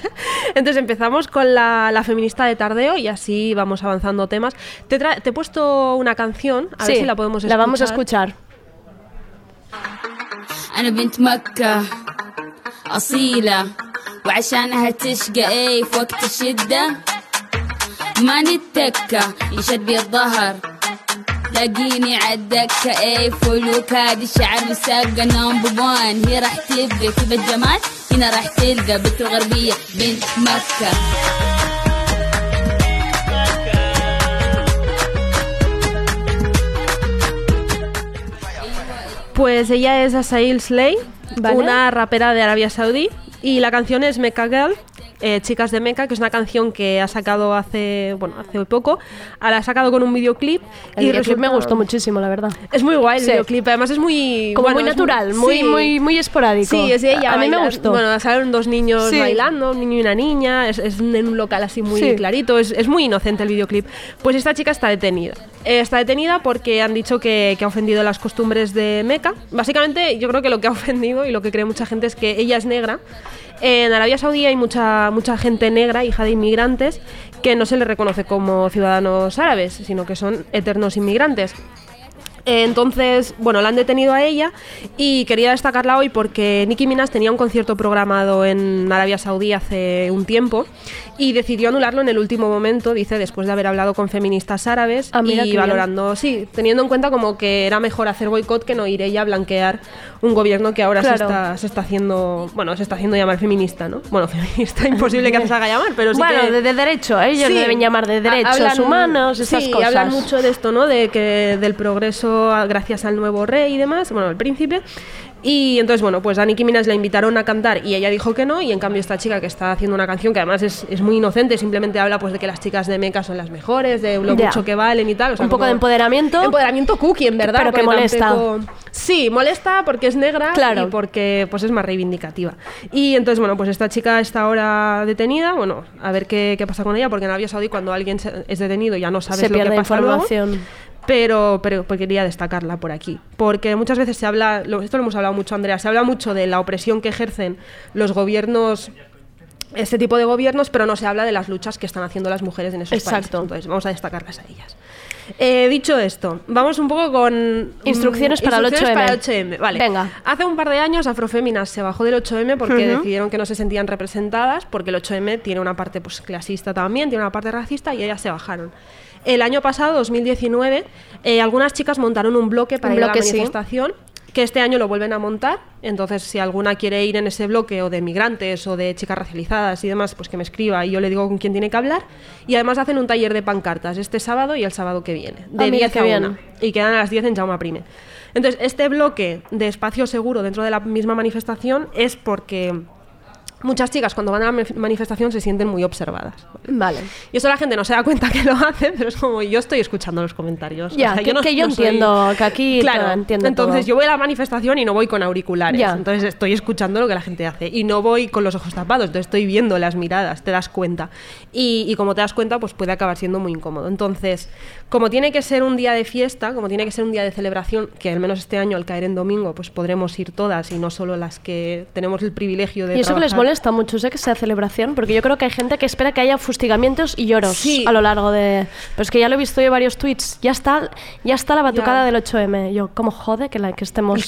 Entonces empezamos con la, la feminista de tardeo y así vamos avanzando temas. Te, tra- te he puesto una canción, a ver Sí, si la podemos la escuchar. vamos a escuchar. أنا بنت مكة أصيلة وعشانها تشقى إيه في وقت الشدة. ما نتكة يشد بي الظهر. لاقيني عالدكة إيه فلوك هادي الشعر مسابقة نمبر وان هي راح تبقى كيف الجمال؟ هنا راح تلقى بنت الغربية بنت مكة. Pues ella es Asail Slay, Vale. una rapera de Arabia Saudí, y la canción es Mecca Girl. Eh, Chicas de Meca, que es una canción que ha sacado hace bueno hace poco, la ha sacado con un videoclip El y videoclip me gustó muchísimo, la verdad. Es muy guay el Sí. videoclip, además es muy Como bueno, muy natural, muy, sí. muy, muy esporádico. Sí, es ella. A mí me gustó. Bueno, salen dos niños Sí. bailando, un niño y una niña. Es, es en un local así muy clarito. Es, es muy inocente el videoclip. Pues esta chica está detenida. Eh, está detenida porque han dicho que, que ha ofendido las costumbres de Meca. Básicamente, yo creo que lo que ha ofendido y lo que cree mucha gente es que ella es negra. En Arabia Saudí hay mucha, mucha gente negra, hija de inmigrantes, que no se les reconoce como ciudadanos árabes, sino que son eternos inmigrantes. Entonces, bueno, la han detenido a ella y quería destacarla hoy porque Nicki Minaj tenía un concierto programado en Arabia Saudí hace un tiempo y decidió anularlo en el último momento, dice, después de haber hablado con feministas árabes Ah, y bien. valorando, sí, teniendo en cuenta como que era mejor hacer boicot que no ir ella a blanquear un gobierno que ahora se, está, se está haciendo, bueno, se está haciendo llamar feminista, ¿no? Bueno, feminista imposible que se haga llamar, pero sí bueno, que... de, de derecho, ellos Sí. deben llamar de derechos hablan- humanos, esas sí, cosas. hablan mucho de esto, ¿no? De que del progreso gracias al nuevo rey y demás, bueno, el príncipe. Y entonces, bueno, pues a Nicki Minaj la invitaron a cantar y ella dijo que no, y en cambio esta chica que está haciendo una canción que además es, es muy inocente, simplemente habla pues de que las chicas de Meca son las mejores, de lo Ya. mucho que valen y tal. o sea, Un poco de empoderamiento. Empoderamiento cookie, en verdad. Pero que molesta. tampoco- Sí, molesta porque es negra Claro. y porque pues es más reivindicativa. Y entonces, bueno, pues esta chica está ahora detenida. Bueno, a ver qué, qué pasa con ella, porque en Arabia Saudí cuando alguien es detenido ya no sabes Se lo que pasa luego. Pero, pero pues quería destacarla por aquí. Porque muchas veces se habla, esto lo hemos hablado mucho, Andrea, se habla mucho de la opresión que ejercen los gobiernos este tipo de gobiernos, pero no se habla de las luchas que están haciendo las mujeres en esos países. Exacto. Entonces, vamos a destacarlas a ellas. Eh, dicho esto, vamos un poco con mm, Instrucciones para el instrucciones 8M. para el 8M. Vale. Venga. Hace un par de años Afroféminas se bajó del 8M porque decidieron que no se sentían representadas, porque el 8M tiene una parte pues, clasista también, tiene una parte racista y ellas se bajaron. El año pasado, 2019, eh, algunas chicas montaron un bloque para Un ir a bloque, la sí. manifestación, que este año lo vuelven a montar. Entonces, si alguna quiere ir en ese bloque o de migrantes o de chicas racializadas y demás, pues que me escriba y yo le digo con quién tiene que hablar. Y además hacen un taller de pancartas este sábado y el sábado que viene, de Ah, mira 10 qué a bien. 1. Y quedan a las 10 en Jaume Prime. Entonces, este bloque de espacio seguro dentro de la misma manifestación es porque muchas chicas cuando van a la manif- manifestación se sienten muy observadas. Vale. Y eso la gente no se da cuenta que lo hace, pero es como yo estoy escuchando los comentarios. Ya, que- que yo entiendo, que aquí claro, todo, entiendo Entonces todo. yo voy a la manifestación y no voy con auriculares. Ya. Entonces estoy escuchando lo que la gente hace. Y no voy con los ojos tapados, entonces estoy viendo las miradas, te das cuenta. Y, y como te das cuenta, pues puede acabar siendo muy incómodo. Entonces, como tiene que ser un día de fiesta, como tiene que ser un día de celebración, que al menos este año al caer en domingo, pues podremos ir todas y no solo las que tenemos el privilegio de ¿Y eso que les trabajar molesta mucho sé que sea celebración, porque yo creo que hay gente que espera que haya fustigamientos y lloros Sí. a lo largo de... Pero es que ya lo he visto yo en varios tweets. Ya está, ya está la batucada Ya. del 8M. Yo, ¿cómo jode que, la, que, estemos,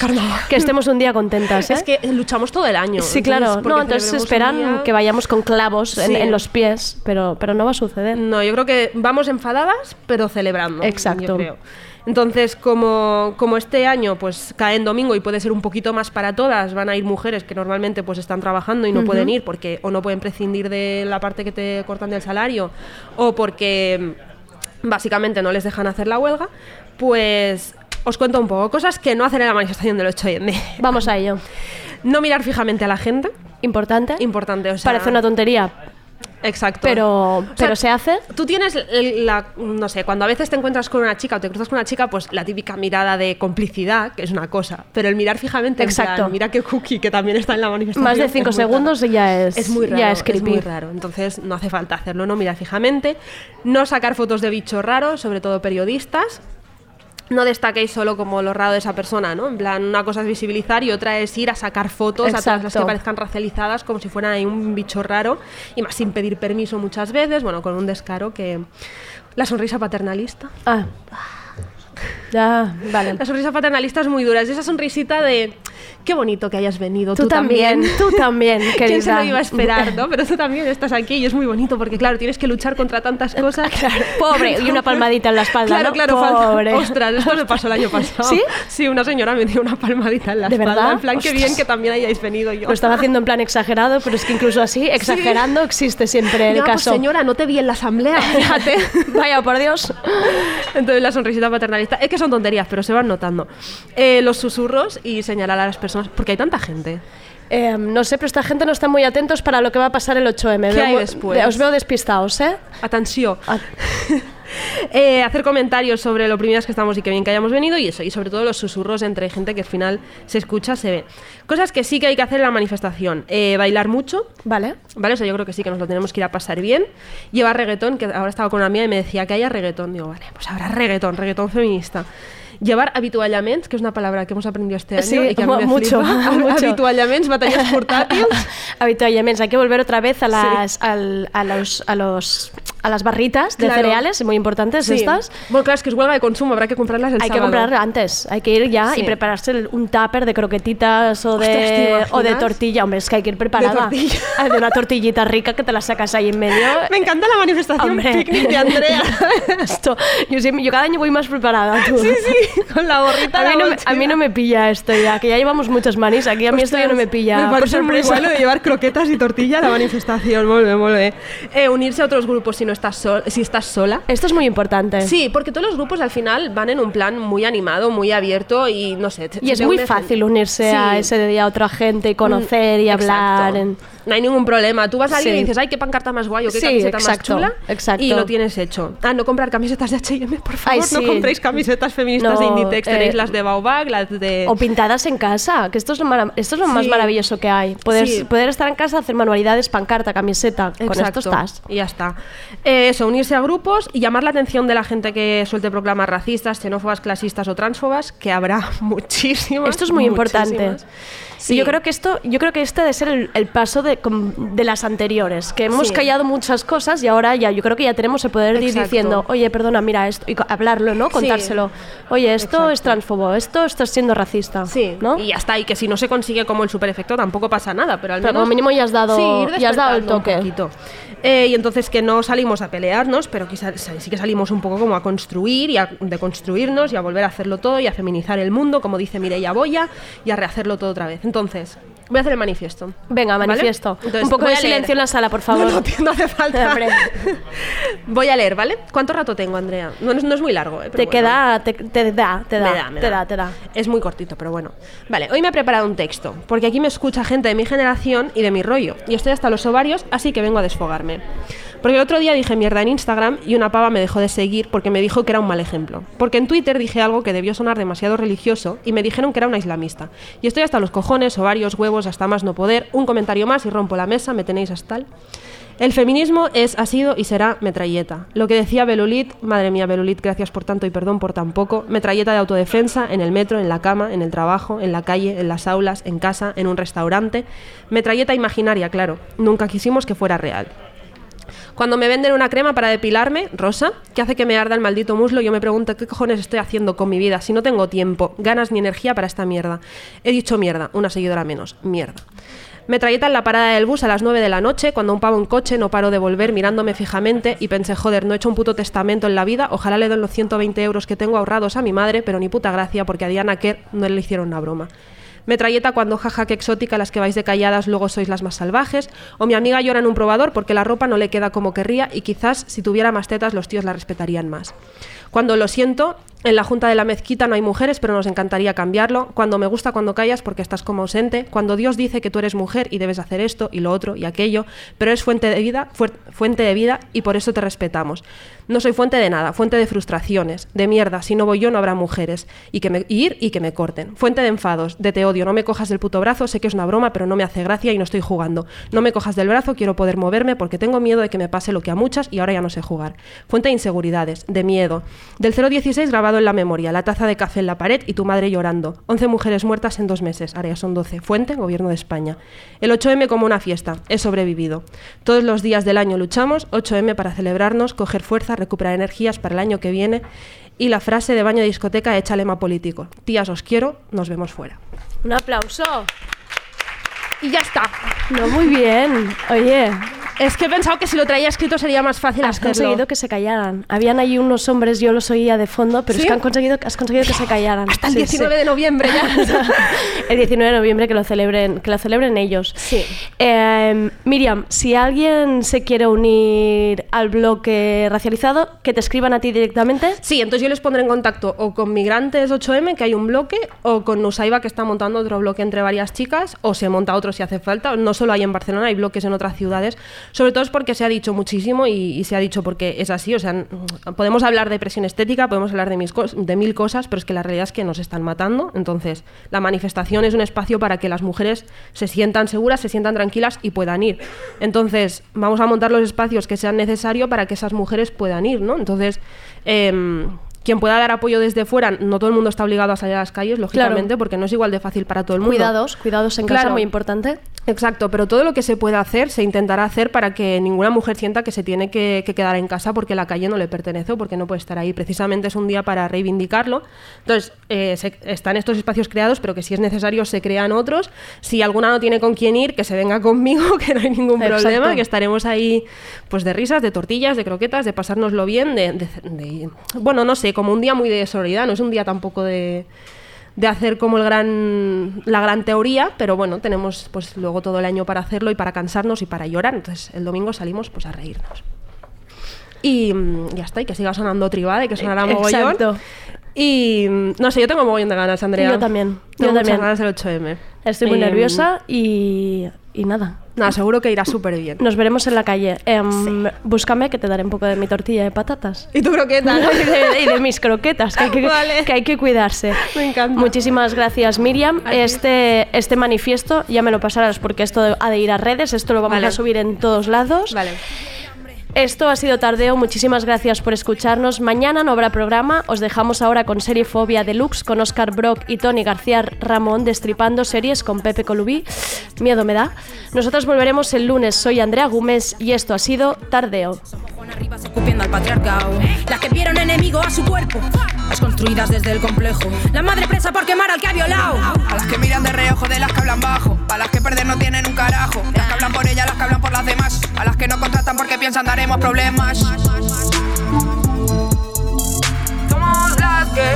que estemos un día contentas? ¿eh? Es que luchamos todo el año. Sí, claro. No, entonces esperan día- que vayamos con clavos en, Sí. en los pies, pero, pero no va a suceder. No, yo creo que vamos enfadadas, pero celebrando. Exacto. yo creo. Entonces, como, como este año pues cae en domingo y puede ser un poquito más para todas, van a ir mujeres que normalmente pues están trabajando y no pueden ir porque o no pueden prescindir de la parte que te cortan del salario o porque mm, básicamente no les dejan hacer la huelga, pues os cuento un poco cosas que no hacer en la manifestación del 8M. Vamos a ello. No mirar fijamente a la gente. Importante. Importante, o sea, Parece una tontería, Exacto. pero, O sea, pero se hace. Tú tienes la, no sé, cuando a veces te encuentras con una chica o te cruzas con una chica, pues la típica mirada de complicidad, que es una cosa, pero el mirar fijamente, en Exacto. plan, mira que cookie, que también está en la manifestación. Más de es cinco raro. segundos y ya es, Es muy raro, ya es, es creepy. muy raro. Entonces no hace falta hacerlo, no mirar fijamente, no sacar fotos de bichos raros, sobre todo periodistas. No destaquéis solo como lo raro de esa persona, ¿no? En plan, una cosa es visibilizar y otra es ir a sacar fotos a todas las que Exacto. parezcan racializadas como si fueran ahí un bicho raro y más sin pedir permiso muchas veces, bueno, con un descaro que... La sonrisa paternalista. Ah. Ya, vale. La sonrisa paternalista es muy dura, es esa sonrisita de... Qué bonito que hayas venido, tú, Tú también, tú también, ¿Quién se lo querida. iba a esperar, no? Pero tú también estás aquí y es muy bonito porque, claro, tienes que luchar contra tantas cosas. Pobre, y una palmadita en la espalda, Claro, ¿no? claro, falta- Pobre. Ostras, esto me pasó el año pasado. ¿Sí? Sí, una señora me dio una palmadita en la ¿De espalda. verdad? En plan, qué bien Ostras. que también hayáis venido yo. Lo estaba haciendo en plan exagerado, pero es que incluso así, exagerando, existe siempre el Ya, pues, caso. señora, no te vi en la asamblea, fíjate. Vaya, por Dios. Entonces la sonrisita paternalista. Es que son tonterías, pero se van notando. Eh, los susurros y señalar a las personas. Porque hay tanta gente. Eh, no sé, pero esta gente no está muy atentos para lo que va a pasar el 8M. ¿Qué Veo hay después? Os veo despistados, ¿eh? Atención. Eh, hacer comentarios sobre lo oprimidas que estamos y que bien que hayamos venido y eso, y sobre todo los susurros entre gente que al final se escucha, se ve. Cosas que sí que hay que hacer en la manifestación. Eh, bailar mucho. Vale. Vale, o sea, yo creo que sí que nos lo tenemos que ir a pasar bien. Llevar reggaetón, que ahora estaba con una amiga y me decía que haya reggaetón. Digo, vale, pues habrá reggaetón, reggaetón feminista. Llevar habituallaments, que es una palabra que hemos aprendido este año Sí, y que a mí me mucho, flipa. mucho. Habituallaments, batallas portátiles. Habitualmente, hay que volver otra vez a las, al- a los, a los, a las barritas de Claro. cereales, muy importantes Sí. estas. Bueno, claro, es que es huelga de consumo, habrá que comprarlas el Hay que sábado. comprarlas antes, hay que ir ya Sí. y prepararse un tupper de croquetitas o Ostras, ¿te de, o de tortilla. Hombre, es que hay que ir preparada. Ah, De una tortillita rica que te la sacas ahí en medio. Me encanta la manifestación Hombre. picnic de Andrea. Esto, yo, siempre- yo cada año voy más preparada. Tú. Sí, sí, con la gorrita. A la mí, no me, a mí no me pilla esto ya, que ya llevamos muchas manis. Aquí a mí esto ya no me pilla. Me parece sorpresa. lo de llevar croquetas y tortilla a la manifestación. Molve, molve. Eh, unirse a otros grupos si no estás sol- si estás sola. Esto es muy importante. Sí, porque todos los grupos al final van en un plan muy animado, muy abierto y no sé. Y es muy fácil unirse a ese día a otra gente y conocer y Mm, hablar. en- No hay ningún problema. Tú vas a alguien Sí. y dices, ay, qué pancarta más guay o qué Sí, camiseta exacto, más chula. exacto. Y lo tienes hecho. Ah, no comprar camisetas de H&M, por favor. Ay, No sí. compréis camisetas feministas de No, Inditex. eh, Tenéis las de Baobab, las de... O pintadas en casa, que esto es lo, esto es lo más maravilloso que hay. Poder, poder estar en casa, hacer manualidades, pancarta, camiseta. Con esto Exacto. estás. Y ya está. Eh, eso, unirse a grupos y llamar la atención de la gente que suelte proclamas racistas, xenófobas, clasistas o transfobas, que habrá muchísimas. Esto es muy importante. Y yo creo que esto, yo creo que este debe ser el, el paso de, de las anteriores, que hemos Sí. callado muchas cosas y ahora ya yo creo que ya tenemos el poder de ir diciendo, oye, perdona, mira esto, y hablarlo, ¿no? Sí. Contárselo. Oye, esto es transfobo, esto estás siendo racista. Sí, ¿no? y ya está. Y que si no se consigue como el super efecto tampoco pasa nada, pero al Pero menos. como mínimo ya has dado- Sí, ir ya has dado el toque. poquito. Eh, y entonces que no salimos a pelearnos, pero quizás sí que salimos un poco como a construir y a deconstruirnos y a volver a hacerlo todo y a feminizar el mundo, como dice Mireia Boya, y a rehacerlo todo otra vez. Entonces, voy a hacer el manifiesto. Venga, ¿vale? Entonces, Un poco de silencio en la sala, por favor. No, no, no hace falta. Voy a leer, ¿vale? ¿Cuánto rato tengo, Andrea? No, es- no es muy largo, ¿eh? Pero Te bueno. queda, te, te da, te da, Me da, me te da. da, te da. Es muy cortito, pero bueno. Vale, hoy me he preparado un texto, porque aquí me escucha gente de mi generación y de mi rollo, y estoy hasta los ovarios, así que vengo a desfogarme. Porque el otro día dije mierda en Instagram y una pava me dejó de seguir porque me dijo que era un mal ejemplo. Porque en Twitter dije algo que debió sonar demasiado religioso y me dijeron que era una islamista. Y estoy hasta los cojones, ovarios, huevos, hasta más no poder. Un comentario más y rompo la mesa, me tenéis hasta el... El feminismo es, ha sido y será metralleta. Lo que decía Belulit, madre mía Belulit, gracias por tanto y perdón por tan poco, metralleta de autodefensa en el metro, en la cama, en el trabajo, en la calle, en las aulas, en casa, en un restaurante. Metralleta imaginaria, claro. Nunca quisimos que fuera real. Cuando me venden una crema para depilarme, rosa, que hace que me arda el maldito muslo, yo me pregunto qué cojones estoy haciendo con mi vida si no tengo tiempo, ganas ni energía para esta mierda. He dicho mierda, una seguidora menos, mierda. Metralleta en la parada del bus a las 9 de la noche, cuando un pavo en coche no paró de volver mirándome fijamente y pensé, joder, no he hecho un puto testamento en la vida, ojalá le den los 120 euros que tengo ahorrados a mi madre, pero ni puta gracia porque a Diana Kerr no le hicieron una broma. Metralleta cuando jaja que exótica las que vais de calladas luego sois las más salvajes. O mi amiga llora en un probador porque la ropa no le queda como querría y quizás si tuviera más tetas los tíos la respetarían más. Cuando lo siento, en la junta de la mezquita no hay mujeres, pero nos encantaría cambiarlo. Cuando me gusta cuando callas porque estás como ausente. Cuando Dios dice que tú eres mujer y debes hacer esto y lo otro y aquello, pero es fuente de vida, fuente de vida y por eso te respetamos. No soy fuente de nada, fuente de frustraciones, de mierda. Si no voy yo no habrá mujeres y que me ir y que me corten. Fuente de enfados, de te odio. No me cojas del puto brazo, sé que es una broma, pero no me hace gracia y no estoy jugando. No me cojas del brazo, quiero poder moverme porque tengo miedo de que me pase lo que a muchas y ahora ya no sé jugar. Fuente de inseguridades, de miedo. Del 016 grabado en la memoria, la taza de café en la pared y tu madre llorando. 11 mujeres muertas en dos meses, ahora son 12. Fuente, Gobierno de España. El 8M como una fiesta, he sobrevivido. Todos los días del año luchamos, 8M para celebrarnos, coger fuerza, recuperar energías para el año que viene y la frase de baño de discoteca hecha lema político. Tías, os quiero, nos vemos fuera. Un aplauso. Y ya está. No, muy bien. Oye. Es que he pensado que si lo traía escrito sería más fácil Has hacerlo. conseguido que se callaran. Habían ahí unos hombres, yo los oía de fondo, pero es ¿Sí? que han conseguido, has conseguido que se callaran. Hasta el Sí, 19 sí. de noviembre ya. el 19 de noviembre que lo celebren, que lo celebren ellos. Eh, Miriam, si alguien se quiere unir al bloque racializado, que te escriban a ti directamente. Sí, entonces yo les pondré en contacto o con Migrantes 8M, que hay un bloque, o con Nusaiba, que está montando otro bloque entre varias chicas, o se monta otro si hace falta. No solo hay en Barcelona, hay bloques en otras ciudades. Sobre todo es porque se ha dicho muchísimo y, se ha dicho porque es así. O sea, podemos hablar de presión estética, podemos hablar de mil cosas, pero es que la realidad es que nos están matando. Entonces, la manifestación es un espacio para que las mujeres se sientan seguras, se sientan tranquilas y puedan ir. Entonces, vamos a montar los espacios que sean necesarios para que esas mujeres puedan ir, ¿no? Entonces, em, quien pueda dar apoyo desde fuera, no todo el mundo está obligado a salir a las calles, lógicamente, porque no es igual de fácil para todo el mundo. Cuidados, cuidados en casa, muy importante. Exacto, pero todo lo que se pueda hacer se intentará hacer para que ninguna mujer sienta que se tiene que, que quedar en casa porque la calle no le pertenece o porque no puede estar ahí. Precisamente es un día para reivindicarlo. Entonces, eh, se- están estos espacios creados, pero que si es necesario se crean otros. Si alguna no tiene con quién ir, que se venga conmigo, que no hay ningún Exacto. problema, que estaremos ahí pues de risas, de tortillas, de croquetas, de pasárnoslo bien, de, de- de- bueno, no sé, como un día muy de solidaridad, no es un día tampoco de de hacer como el gran la gran teoría, pero bueno, tenemos pues luego todo el año para hacerlo y para cansarnos y para llorar, entonces el domingo salimos pues a reírnos. Y mm, ya está, y que siga sonando tribada y que sonará mogollón. Exacto. Y mm, no sé, yo tengo mogollón de ganas, Andrea. Yo también, Tengo yo muchas también. ganas del 8M. Estoy muy mm, nerviosa y, y nada. Nada, seguro que irá súper bien. Nos veremos en la calle. Em, Búscame que te daré un poco de mi tortilla de patatas. Y tu croqueta, ¿no? y, de, y de mis croquetas, que hay que, Vale. que hay que cuidarse. Me encanta. Muchísimas gracias, Miriam. Este, este manifiesto ya me lo pasarás porque esto ha de ir a redes, esto lo vamos Vale. a subir en todos lados. Vale. Esto ha sido Tardeo, muchísimas gracias por escucharnos. Mañana no habrá programa, os dejamos ahora con Seriefobia Deluxe con Oscar Brock y Tony García Ramón destripando series con Pepe Colubí. Miedo me da. Nosotros volveremos el lunes, soy Andrea Gómez y esto ha sido Tardeo. Escupiendo al patriarcado. Las que vieron enemigo a su cuerpo, las construidas desde el complejo. La madre presa por quemar al que ha violado. A las que miran de reojo, de las que hablan bajo. A las que perder no tienen un carajo. Las que hablan por ellas, las que hablan por las demás. A las que no contratan porque piensan daremos problemas. Somos las que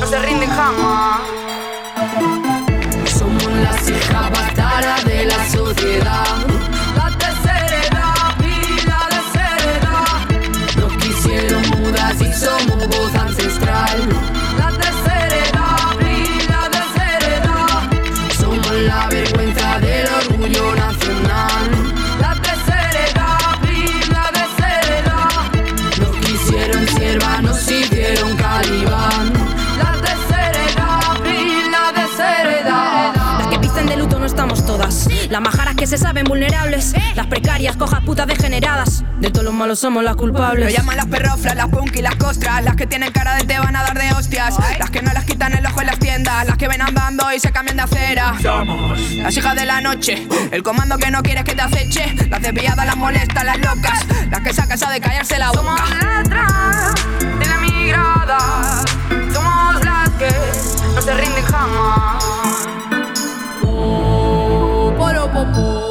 no se rinden jamás. Somos las hijas bastardas de la sociedad. Voz ancestral. La tercera edad la desheredad. Somos la vergüenza del orgullo nacional. La tercera edad la desheredad. Nos quisieron sierva, nos hicieron calibán. La tercera edad la que visten de luto no estamos todas. Las majaras que se saben vulnerables. Las precarias, cojas putas degeneradas. De todos los malos somos las culpables. Lo llaman las perroflas, las punk y las costras. Las que tienen cara de te van a dar de hostias. Las que no las quitan el ojo en las tiendas. Las que ven andando y se cambian de acera. Somos las hijas de la noche. El comando que no quieres que te aceche. Las desviadas, las molestas, las locas. Las que sacas a de callarse la boca. Somos letras de la migrada. Somos las que no se rinden jamás. Oh, poro, po.